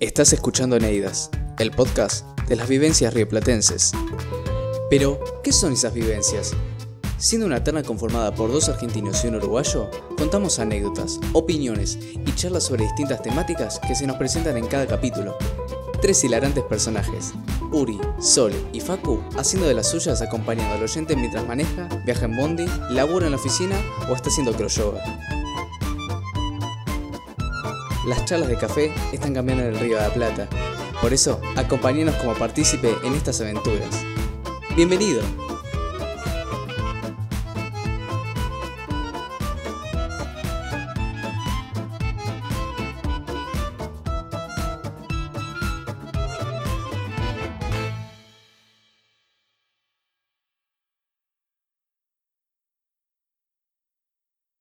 Estás escuchando Neidas, el podcast de las vivencias rioplatenses. Pero, ¿qué son esas vivencias? Siendo una terna conformada por dos argentinos y un uruguayo, contamos anécdotas, opiniones y charlas sobre distintas temáticas que se nos presentan en cada capítulo. Tres hilarantes personajes, Uri, Sol y Facu, haciendo de las suyas acompañando al oyente mientras maneja, viaja en bondi, labura en la oficina o está haciendo croyoga. Las charlas de café están cambiando en el Río de la Plata. Por eso, acompáñenos como partícipe en estas aventuras. ¡Bienvenido!